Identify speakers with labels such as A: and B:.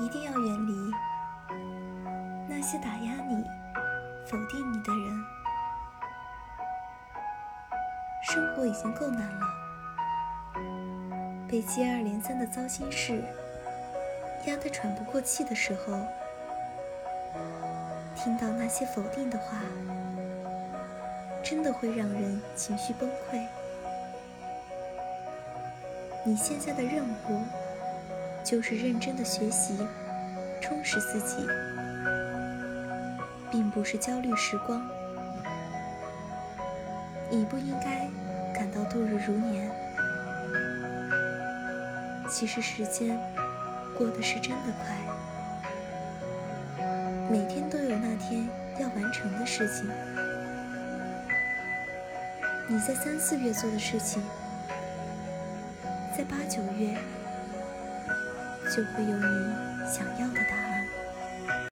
A: 一定要远离那些打压你、否定你的人。生活已经够难了，被接二连三的糟心事压得喘不过气的时候，听到那些否定的话，真的会让人情绪崩溃。你现在的任务就是认真的学习，充实自己，并不是焦虑时光。你不应该感到度日如年，其实时间过得是真的快，每天都有那天要完成的事情。你在三四月做的事情。在八九月，就会有你